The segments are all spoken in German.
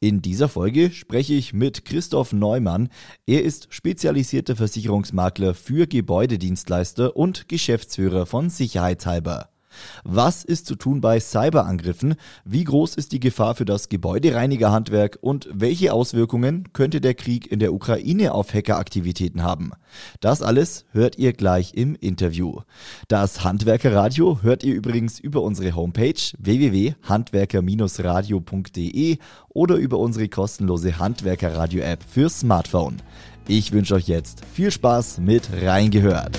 In dieser Folge spreche ich mit Christoph Neumann. Er ist spezialisierter Versicherungsmakler für Gebäudedienstleister und Geschäftsführer von Sicherheitshalber. Was ist zu tun bei Cyberangriffen? Wie groß ist die Gefahr für das Gebäudereinigerhandwerk und welche Auswirkungen könnte der Krieg in der Ukraine auf Hackeraktivitäten haben? Das alles hört ihr gleich im Interview. Das Handwerkerradio hört ihr übrigens über unsere Homepage www.handwerker-radio.de oder über unsere kostenlose Handwerkerradio-App für Smartphone. Ich wünsche euch jetzt viel Spaß mit Reingehört.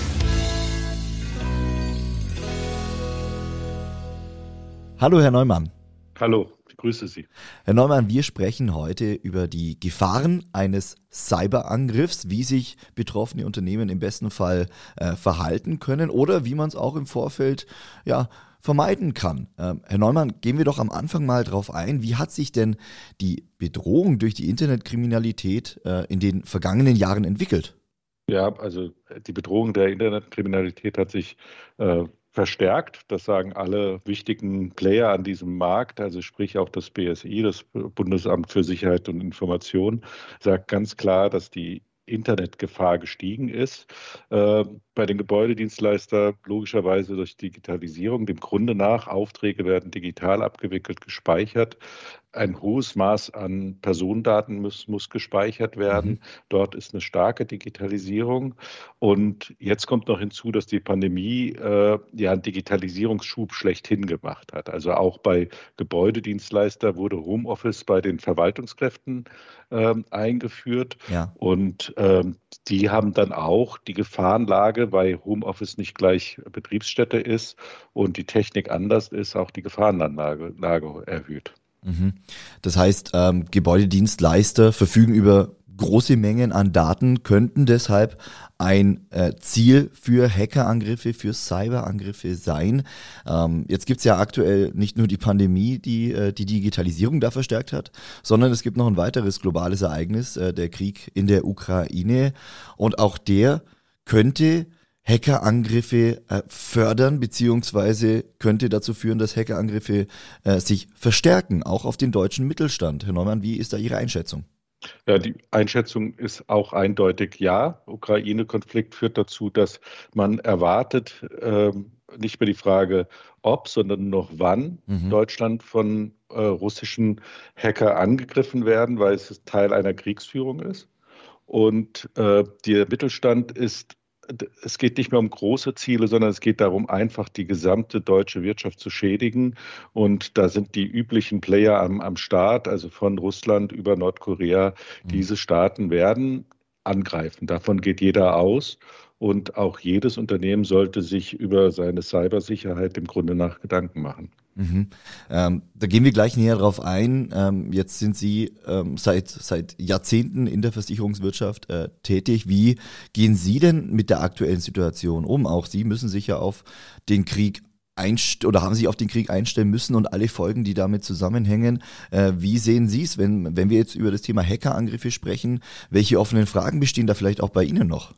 Hallo, Herr Neumann. Hallo, ich grüße Sie. Herr Neumann, wir sprechen heute über die Gefahren eines Cyberangriffs, wie sich betroffene Unternehmen im besten Fall äh, verhalten können oder wie man es auch im Vorfeld ja, vermeiden kann. Ähm, Herr Neumann, gehen wir doch am Anfang mal drauf ein. Wie hat sich denn die Bedrohung durch die Internetkriminalität äh, in den vergangenen Jahren entwickelt? Ja, also die Bedrohung der Internetkriminalität hat sich äh, verstärkt. Das sagen alle wichtigen Player an diesem Markt, also sprich auch das BSI, das Bundesamt für Sicherheit und Information, sagt ganz klar, dass die Internetgefahr gestiegen ist. Äh, bei den Gebäudedienstleistern logischerweise durch Digitalisierung, dem Grunde nach, Aufträge werden digital abgewickelt, gespeichert ein hohes Maß an Personendaten muss, muss gespeichert werden. Mhm. Dort ist eine starke Digitalisierung. Und jetzt kommt noch hinzu, dass die Pandemie äh, ja einen Digitalisierungsschub schlechthin gemacht hat. Also auch bei Gebäudedienstleister wurde Homeoffice bei den Verwaltungskräften äh, eingeführt. Ja. Und ähm, die haben dann auch die Gefahrenlage, weil Homeoffice nicht gleich Betriebsstätte ist und die Technik anders ist, auch die Gefahrenlage erhöht. Mhm. Das heißt, ähm, Gebäudedienstleister verfügen über große Mengen an Daten, könnten deshalb ein äh, Ziel für Hackerangriffe, für Cyberangriffe sein. Ähm, jetzt gibt es ja aktuell nicht nur die Pandemie, die äh, die Digitalisierung da verstärkt hat, sondern es gibt noch ein weiteres globales Ereignis, äh, der Krieg in der Ukraine. Und auch der könnte Hackerangriffe äh, fördern, beziehungsweise könnte dazu führen, dass Hackerangriffe äh, sich verstärken, auch auf den deutschen Mittelstand. Herr Neumann, wie ist da Ihre Einschätzung? Ja, die Einschätzung ist auch eindeutig ja. Ukraine-Konflikt führt dazu, dass man erwartet, ähm, nicht mehr die Frage, ob, sondern noch wann mhm. Deutschland von äh, russischen Hacker angegriffen werden, weil es Teil einer Kriegsführung ist. Und äh, der Mittelstand ist es geht nicht mehr um große Ziele, sondern es geht darum, einfach die gesamte deutsche Wirtschaft zu schädigen. Und da sind die üblichen Player am, am Start, also von Russland über Nordkorea. Mhm. Diese Staaten werden angreifen. Davon geht jeder aus. Und auch jedes Unternehmen sollte sich über seine Cybersicherheit im Grunde nach Gedanken machen. Mhm. Ähm, da gehen wir gleich näher drauf ein. Ähm, jetzt sind Sie ähm, seit, seit Jahrzehnten in der Versicherungswirtschaft äh, tätig. Wie gehen Sie denn mit der aktuellen Situation um? Auch Sie müssen sich ja auf den Krieg einst oder haben sich auf den Krieg einstellen müssen und alle Folgen, die damit zusammenhängen. Äh, wie sehen Sie es, wenn, wenn wir jetzt über das Thema Hackerangriffe sprechen? Welche offenen Fragen bestehen da vielleicht auch bei Ihnen noch?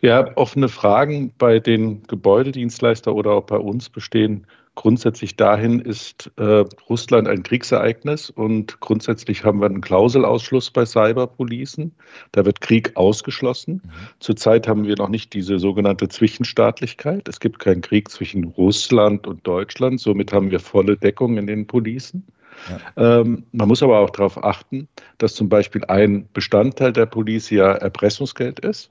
Ja, offene Fragen bei den Gebäudedienstleister oder auch bei uns bestehen grundsätzlich dahin, ist äh, Russland ein Kriegsereignis und grundsätzlich haben wir einen Klauselausschluss bei Cyberpolicen. Da wird Krieg ausgeschlossen. Mhm. Zurzeit haben wir noch nicht diese sogenannte Zwischenstaatlichkeit. Es gibt keinen Krieg zwischen Russland und Deutschland. Somit haben wir volle Deckung in den Policen. Ja. Ähm, man muss aber auch darauf achten, dass zum Beispiel ein Bestandteil der Police ja Erpressungsgeld ist.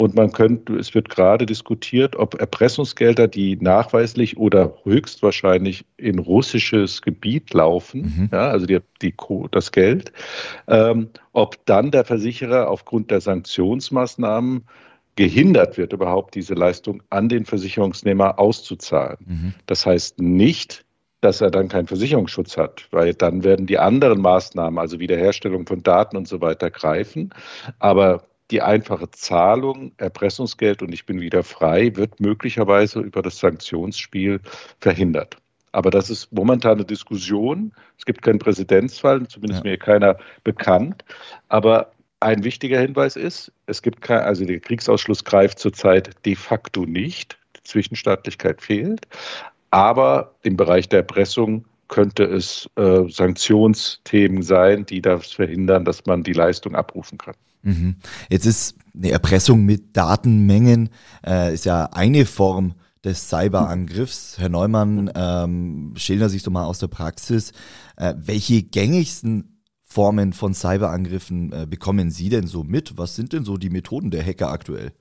Und man könnte, es wird gerade diskutiert, ob Erpressungsgelder, die nachweislich oder höchstwahrscheinlich in russisches Gebiet laufen, mhm. ja, also die, die, das Geld, ähm, ob dann der Versicherer aufgrund der Sanktionsmaßnahmen gehindert wird, überhaupt diese Leistung an den Versicherungsnehmer auszuzahlen. Mhm. Das heißt nicht, dass er dann keinen Versicherungsschutz hat, weil dann werden die anderen Maßnahmen, also Wiederherstellung von Daten und so weiter, greifen. Aber die einfache Zahlung, Erpressungsgeld und ich bin wieder frei, wird möglicherweise über das Sanktionsspiel verhindert. Aber das ist momentan eine Diskussion. Es gibt keinen Präzedenzfall, zumindest ja. mir keiner bekannt. Aber ein wichtiger Hinweis ist, es gibt kein, also der Kriegsausschluss greift zurzeit de facto nicht. Die Zwischenstaatlichkeit fehlt. Aber im Bereich der Erpressung könnte es äh, Sanktionsthemen sein, die das verhindern, dass man die Leistung abrufen kann. Mhm. Jetzt ist eine Erpressung mit Datenmengen äh, ist ja eine Form des Cyberangriffs. Herr Neumann, ähm, schildern sich doch mal aus der Praxis. Äh, welche gängigsten Formen von Cyberangriffen äh, bekommen Sie denn so mit? Was sind denn so die Methoden der Hacker aktuell?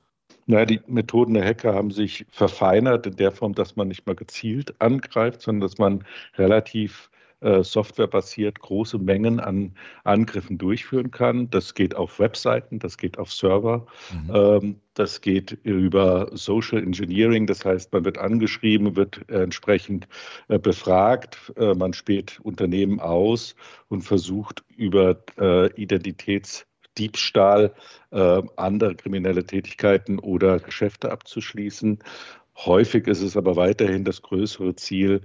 Naja, die Methoden der Hacker haben sich verfeinert in der Form, dass man nicht mal gezielt angreift, sondern dass man relativ äh, softwarebasiert große Mengen an Angriffen durchführen kann. Das geht auf Webseiten, das geht auf Server, mhm. ähm, das geht über Social Engineering, das heißt, man wird angeschrieben, wird entsprechend äh, befragt, äh, man spielt Unternehmen aus und versucht über äh, Identitätsdiebstahl äh, andere kriminelle Tätigkeiten oder Geschäfte abzuschließen. Häufig ist es aber weiterhin das größere Ziel,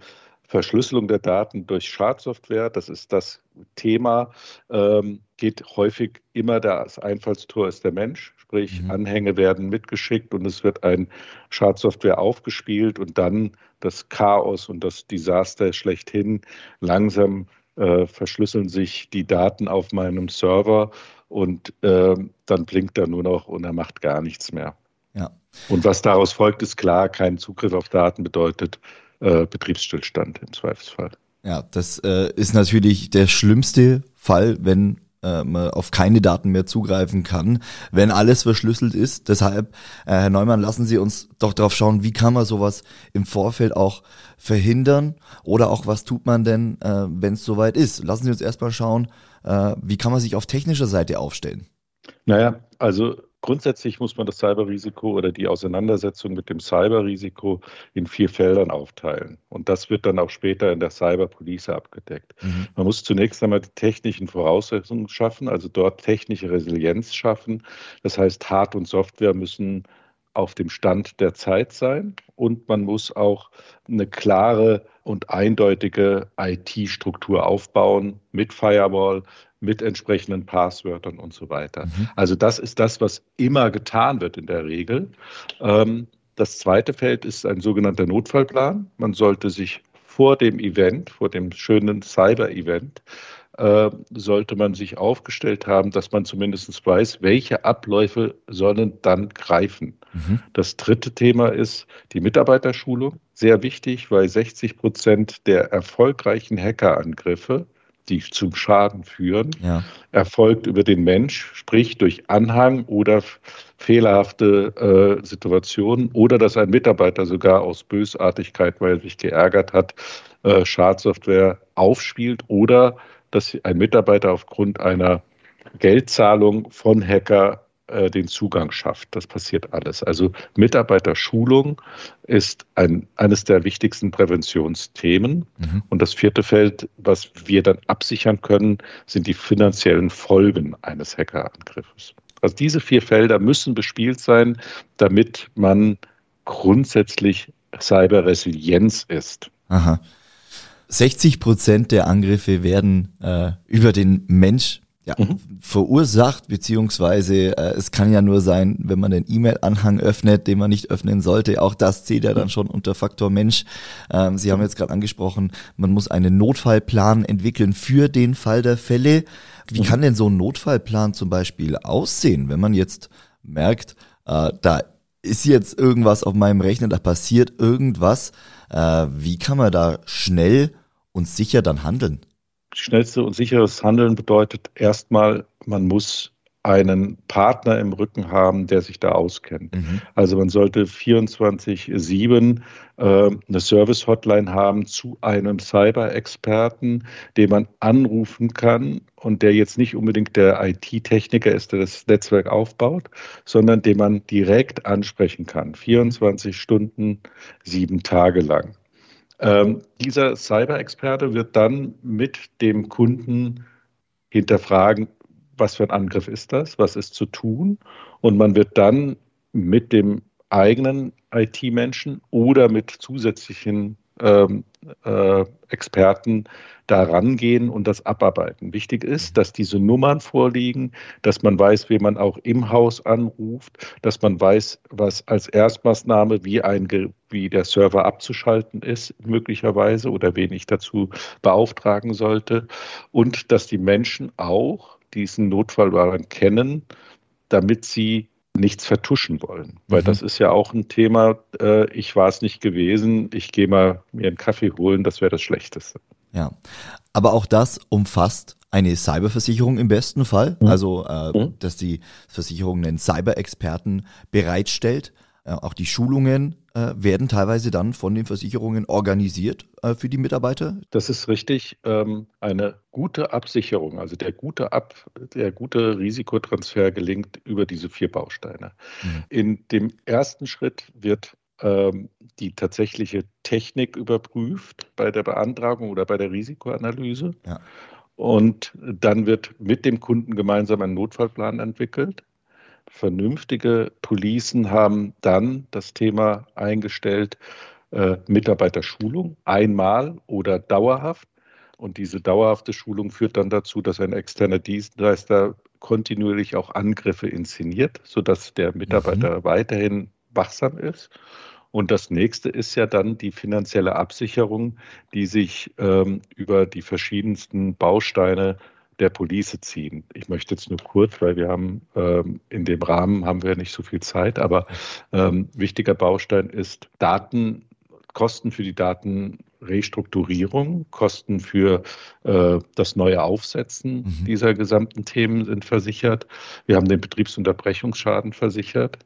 Verschlüsselung der Daten durch Schadsoftware, das ist das Thema, ähm, geht häufig immer das Einfallstor ist der Mensch, sprich mhm. Anhänge werden mitgeschickt und es wird ein Schadsoftware aufgespielt und dann das Chaos und das Desaster schlechthin. Langsam äh, verschlüsseln sich die Daten auf meinem Server und äh, dann blinkt er nur noch und er macht gar nichts mehr. Ja. Und was daraus folgt, ist klar, kein Zugriff auf Daten bedeutet äh, Betriebsstillstand im Zweifelsfall. Ja, das äh, ist natürlich der schlimmste Fall, wenn äh, man auf keine Daten mehr zugreifen kann, wenn alles verschlüsselt ist. Deshalb, äh, Herr Neumann, lassen Sie uns doch darauf schauen, wie kann man sowas im Vorfeld auch verhindern oder auch was tut man denn, äh, wenn es soweit ist. Lassen Sie uns erstmal schauen, wie kann man sich auf technischer Seite aufstellen. Naja, also Grundsätzlich muss man das Cyberrisiko oder die Auseinandersetzung mit dem Cyberrisiko in vier Feldern aufteilen. Und das wird dann auch später in der Cyberpolice abgedeckt. Mhm. Man muss zunächst einmal die technischen Voraussetzungen schaffen, also dort technische Resilienz schaffen. Das heißt, Hard- und Software müssen auf dem Stand der Zeit sein und man muss auch eine klare und eindeutige IT-Struktur aufbauen mit Firewall, mit entsprechenden Passwörtern und so weiter. Mhm. Also das ist das, was immer getan wird in der Regel. Ähm, das zweite Feld ist ein sogenannter Notfallplan. Man sollte sich vor dem Event, vor dem schönen Cyber-Event, äh, sollte man sich aufgestellt haben, dass man zumindest weiß, welche Abläufe sollen dann greifen. Mhm. Das dritte Thema ist die Mitarbeiterschulung. Sehr wichtig, weil 60 Prozent der erfolgreichen Hackerangriffe die zum Schaden führen, ja. erfolgt über den Mensch, sprich durch Anhang oder fehlerhafte äh, Situationen oder dass ein Mitarbeiter sogar aus Bösartigkeit, weil er sich geärgert hat, äh, Schadsoftware aufspielt oder dass ein Mitarbeiter aufgrund einer Geldzahlung von Hacker äh, den Zugang schafft. Das passiert alles. Also Mitarbeiterschulung ist ein, eines der wichtigsten Präventionsthemen. Mhm. Und das vierte Feld, was wir dann absichern können, sind die finanziellen Folgen eines Hackerangriffes. Also diese vier Felder müssen bespielt sein, damit man grundsätzlich Cyberresilienz ist. Aha. 60 Prozent der Angriffe werden äh, über den Mensch ja, mhm. verursacht, beziehungsweise äh, es kann ja nur sein, wenn man den E-Mail-Anhang öffnet, den man nicht öffnen sollte. Auch das zählt ja dann schon unter Faktor Mensch. Ähm, Sie haben jetzt gerade angesprochen, man muss einen Notfallplan entwickeln für den Fall der Fälle. Wie mhm. kann denn so ein Notfallplan zum Beispiel aussehen, wenn man jetzt merkt, äh, da ist jetzt irgendwas auf meinem Rechner, da passiert irgendwas. Äh, wie kann man da schnell und sicher dann handeln? schnellste und sicheres Handeln bedeutet erstmal, man muss einen Partner im Rücken haben, der sich da auskennt. Mhm. Also man sollte 24-7 äh, eine Service-Hotline haben zu einem Cyber-Experten, den man anrufen kann und der jetzt nicht unbedingt der IT-Techniker ist, der das Netzwerk aufbaut, sondern den man direkt ansprechen kann. 24 Stunden, sieben Tage lang. Ähm, dieser Cyber-Experte wird dann mit dem Kunden hinterfragen, was für ein Angriff ist das, was ist zu tun. Und man wird dann mit dem eigenen IT-Menschen oder mit zusätzlichen ähm, äh, Experten da rangehen und das abarbeiten. Wichtig ist, dass diese Nummern vorliegen, dass man weiß, wen man auch im Haus anruft, dass man weiß, was als Erstmaßnahme, wie, ein, wie der Server abzuschalten ist, möglicherweise, oder wen ich dazu beauftragen sollte. Und dass die Menschen auch diesen Notfallwaren kennen, damit sie nichts vertuschen wollen. Weil mhm. das ist ja auch ein Thema, äh, ich war es nicht gewesen, ich gehe mal mir einen Kaffee holen, das wäre das Schlechteste. Ja, aber auch das umfasst eine Cyberversicherung im besten Fall, mhm. also äh, mhm. dass die Versicherung einen Cyber-Experten bereitstellt. Äh, auch die Schulungen werden teilweise dann von den Versicherungen organisiert äh, für die Mitarbeiter. Das ist richtig. Ähm, eine gute Absicherung, also der gute, Ab, der gute Risikotransfer gelingt über diese vier Bausteine. Mhm. In dem ersten Schritt wird ähm, die tatsächliche Technik überprüft bei der Beantragung oder bei der Risikoanalyse. Ja. Und dann wird mit dem Kunden gemeinsam ein Notfallplan entwickelt. Vernünftige Policen haben dann das Thema eingestellt, äh, Mitarbeiterschulung einmal oder dauerhaft. Und diese dauerhafte Schulung führt dann dazu, dass ein externer Dienstleister kontinuierlich auch Angriffe inszeniert, sodass der Mitarbeiter mhm. weiterhin wachsam ist. Und das nächste ist ja dann die finanzielle Absicherung, die sich ähm, über die verschiedensten Bausteine der Police ziehen. Ich möchte jetzt nur kurz, weil wir haben ähm, in dem Rahmen haben wir nicht so viel Zeit, aber ähm, wichtiger Baustein ist Daten, Kosten für die Datenrestrukturierung, Kosten für äh, das neue Aufsetzen mhm. dieser gesamten Themen sind versichert. Wir haben den Betriebsunterbrechungsschaden versichert.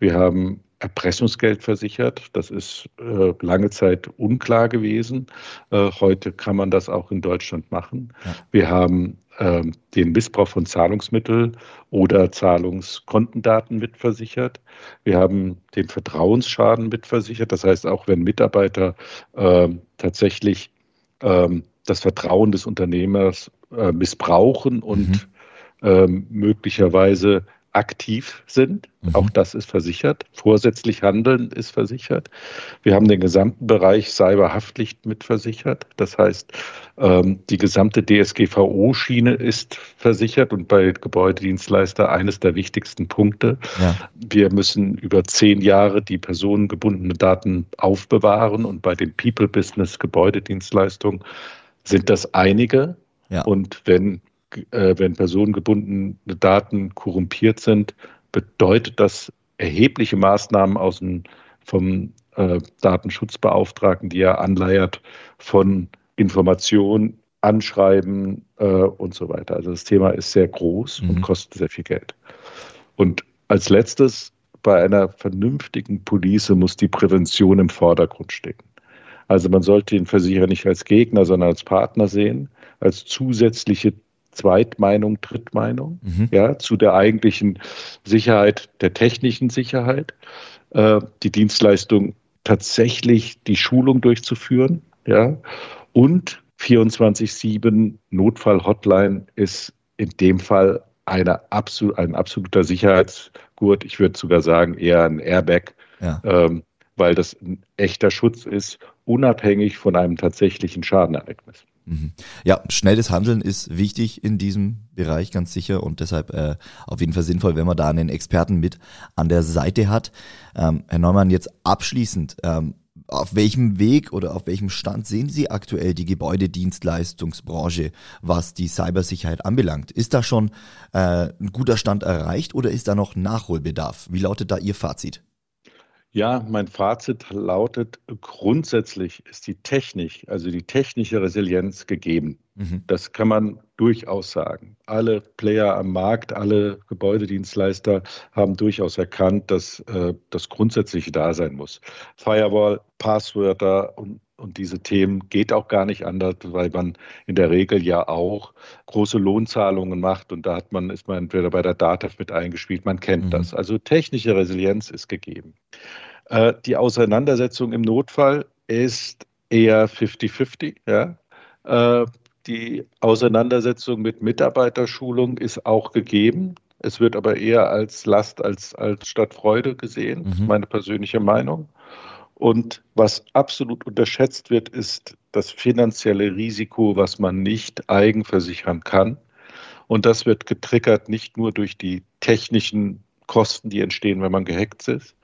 Wir haben Erpressungsgeld versichert. Das ist äh, lange Zeit unklar gewesen. Äh, heute kann man das auch in Deutschland machen. Ja. Wir haben den Missbrauch von Zahlungsmitteln oder Zahlungskontendaten mitversichert. Wir haben den Vertrauensschaden mitversichert. Das heißt, auch wenn Mitarbeiter ähm, tatsächlich ähm, das Vertrauen des Unternehmers äh, missbrauchen und mhm. Ähm, möglicherweise aktiv sind. Mhm. Auch das ist versichert. Vorsätzlich handeln ist versichert. Wir haben den gesamten Bereich Cyberhaftpflicht mitversichert. Das heißt, ähm, die gesamte DSGVO-Schiene ist versichert und bei Gebäudedienstleister eines der wichtigsten Punkte. Ja. Wir müssen über zehn Jahre die personengebundene Daten aufbewahren und bei den People-Business Gebäudedienstleistungen sind das einige. Ja. Und wenn äh, wenn personengebundene Daten korrumpiert sind, bedeutet das erhebliche Maßnahmen aus dem, vom äh, Datenschutzbeauftragten, die er anleiert von Information, Anschreiben äh, und so weiter. Also das Thema ist sehr groß mhm. und kostet sehr viel Geld. Und als letztes, bei einer vernünftigen Police muss die Prävention im Vordergrund stehen. Also man sollte den Versicherer nicht als Gegner, sondern als Partner sehen, als zusätzliche Zweitmeinung, Drittmeinung, mhm. ja, zu der eigentlichen Sicherheit, der technischen Sicherheit, äh, die Dienstleistung tatsächlich die Schulung durchzuführen, ja, und 24-7 Notfall-Hotline ist in dem Fall eine absolut, ein absoluter Sicherheitsgurt. Ich würde sogar sagen, eher ein Airbag, ja. ähm, weil das ein echter Schutz ist, unabhängig von einem tatsächlichen Schadenereignis. Mhm. Ja, schnelles Handeln ist wichtig in diesem Bereich, ganz sicher. Und deshalb äh, auf jeden Fall sinnvoll, wenn man da einen Experten mit an der Seite hat. Ähm, Herr Neumann, jetzt abschließend, ähm, auf welchem Weg oder auf welchem Stand sehen Sie aktuell die Gebäudedienstleistungsbranche, was die Cybersicherheit anbelangt? Ist da schon äh, ein guter Stand erreicht oder ist da noch Nachholbedarf? Wie lautet da Ihr Fazit? Ja, mein Fazit lautet, grundsätzlich ist die Technik, also die technische Resilienz gegeben. Mhm. Das kann man durchaus sagen. Alle Player am Markt, alle Gebäudedienstleister haben durchaus erkannt, dass äh, das Grundsätzliche da sein muss. Firewall, Passwörter und und diese Themen geht auch gar nicht anders, weil man in der Regel ja auch große Lohnzahlungen macht und da hat man, ist man entweder bei der DATEV mit eingespielt, man kennt mhm. das. Also technische Resilienz ist gegeben. Äh, die Auseinandersetzung im Notfall ist eher 50-50. Ja? Äh, die Auseinandersetzung mit Mitarbeiterschulung ist auch gegeben. Es wird aber eher als Last als, als statt Freude gesehen, mhm. meine persönliche Meinung. Und was absolut unterschätzt wird, ist das finanzielle Risiko, was man nicht eigenversichern kann. Und das wird getriggert nicht nur durch die technischen Kosten, die entstehen, wenn man gehackt ist,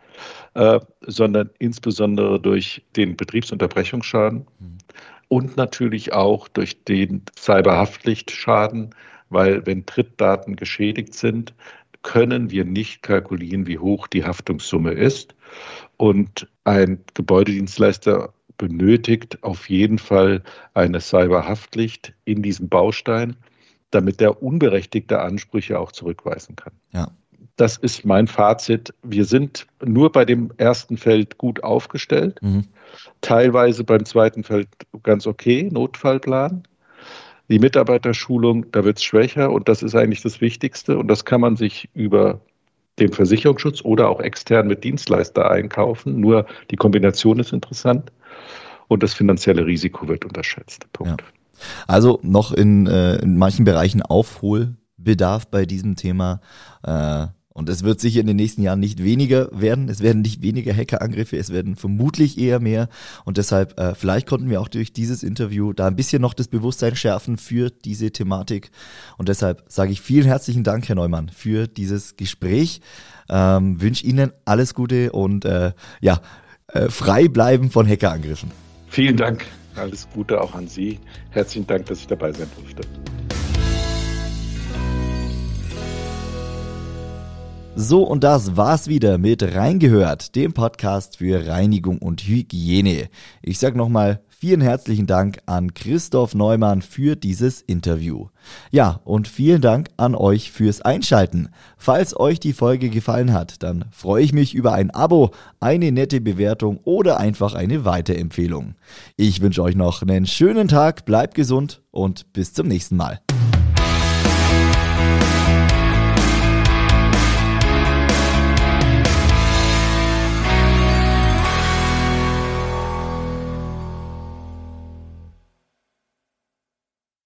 äh, sondern insbesondere durch den Betriebsunterbrechungsschaden mhm. und natürlich auch durch den Cyberhaftpflichtschaden, weil wenn Trittdaten geschädigt sind, können wir nicht kalkulieren, wie hoch die Haftungssumme ist. Und ein Gebäudedienstleister benötigt auf jeden Fall eine Cyberhaftpflicht in diesem Baustein, damit der unberechtigte Ansprüche auch zurückweisen kann. Ja. Das ist mein Fazit. Wir sind nur bei dem ersten Feld gut aufgestellt, mhm. teilweise beim zweiten Feld ganz okay, Notfallplan. Die Mitarbeiterschulung, da wird es schwächer und das ist eigentlich das Wichtigste und das kann man sich über den Versicherungsschutz oder auch extern mit Dienstleister einkaufen. Nur die Kombination ist interessant und das finanzielle Risiko wird unterschätzt. Punkt. Ja. Also noch in, äh, in manchen Bereichen Aufholbedarf bei diesem Thema. Äh, und es wird sicher in den nächsten Jahren nicht weniger werden. Es werden nicht weniger Hackerangriffe, es werden vermutlich eher mehr. Und deshalb, äh, vielleicht konnten wir auch durch dieses Interview da ein bisschen noch das Bewusstsein schärfen für diese Thematik. Und deshalb sage ich vielen herzlichen Dank, Herr Neumann, für dieses Gespräch. Ähm, Wünsche Ihnen alles Gute und äh, ja, äh, frei bleiben von Hackerangriffen. Vielen Dank. Alles Gute auch an Sie. Herzlichen Dank, dass ich dabei sein durfte. So, und das war's wieder mit Reingehört, dem Podcast für Reinigung und Hygiene. Ich sag nochmal vielen herzlichen Dank an Christoph Neumann für dieses Interview. Ja, und vielen Dank an euch fürs Einschalten. Falls euch die Folge gefallen hat, dann freue ich mich über ein Abo, eine nette Bewertung oder einfach eine Weiterempfehlung. Ich wünsche euch noch einen schönen Tag, bleibt gesund und bis zum nächsten Mal.